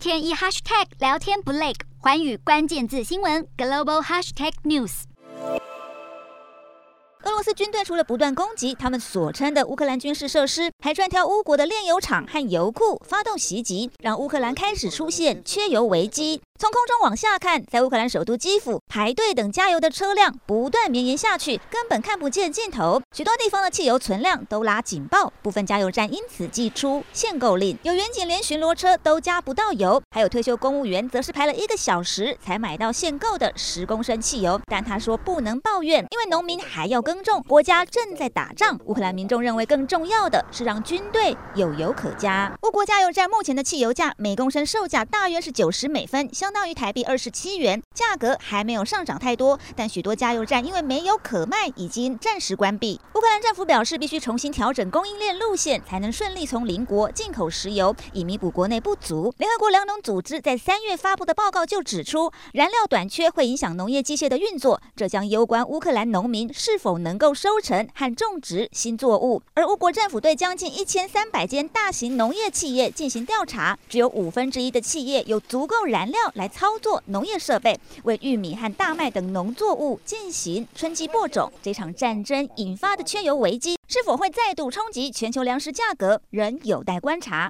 天一 hashtag 聊天不累，环宇关键字新闻 global hashtag news。俄罗斯军队除了不断攻击他们所称的乌克兰军事设施，还专挑乌国的炼油厂和油库发动袭击，让乌克兰开始出现缺油危机。从空中往下看，在乌克兰首都基辅排队等加油的车辆不断绵延下去，根本看不见尽头。许多地方的汽油存量都拉警报，部分加油站因此祭出限购令。有远景连巡逻车都加不到油，还有退休公务员则是排了一个小时才买到限购的十公升汽油。但他说不能抱怨，因为农民还要耕种，国家正在打仗。乌克兰民众认为更重要的是让军队有油可加。乌国加油站目前的汽油价每公升售价大约是九十美分，相相当于台币二十七元，价格还没有上涨太多，但许多加油站因为没有可卖，已经暂时关闭。乌克兰政府表示，必须重新调整供应链路线，才能顺利从邻国进口石油，以弥补国内不足。联合国粮农组织在三月发布的报告就指出，燃料短缺会影响农业机械的运作，这将攸关乌克兰农民是否能够收成和种植新作物。而乌国政府对将近一千三百间大型农业企业进行调查，只有五分之一的企业有足够燃料来操作农业设备，为玉米和大麦等农作物进行春季播种。这场战争引发的缺油危机是否会再度冲击全球粮食价格，仍有待观察。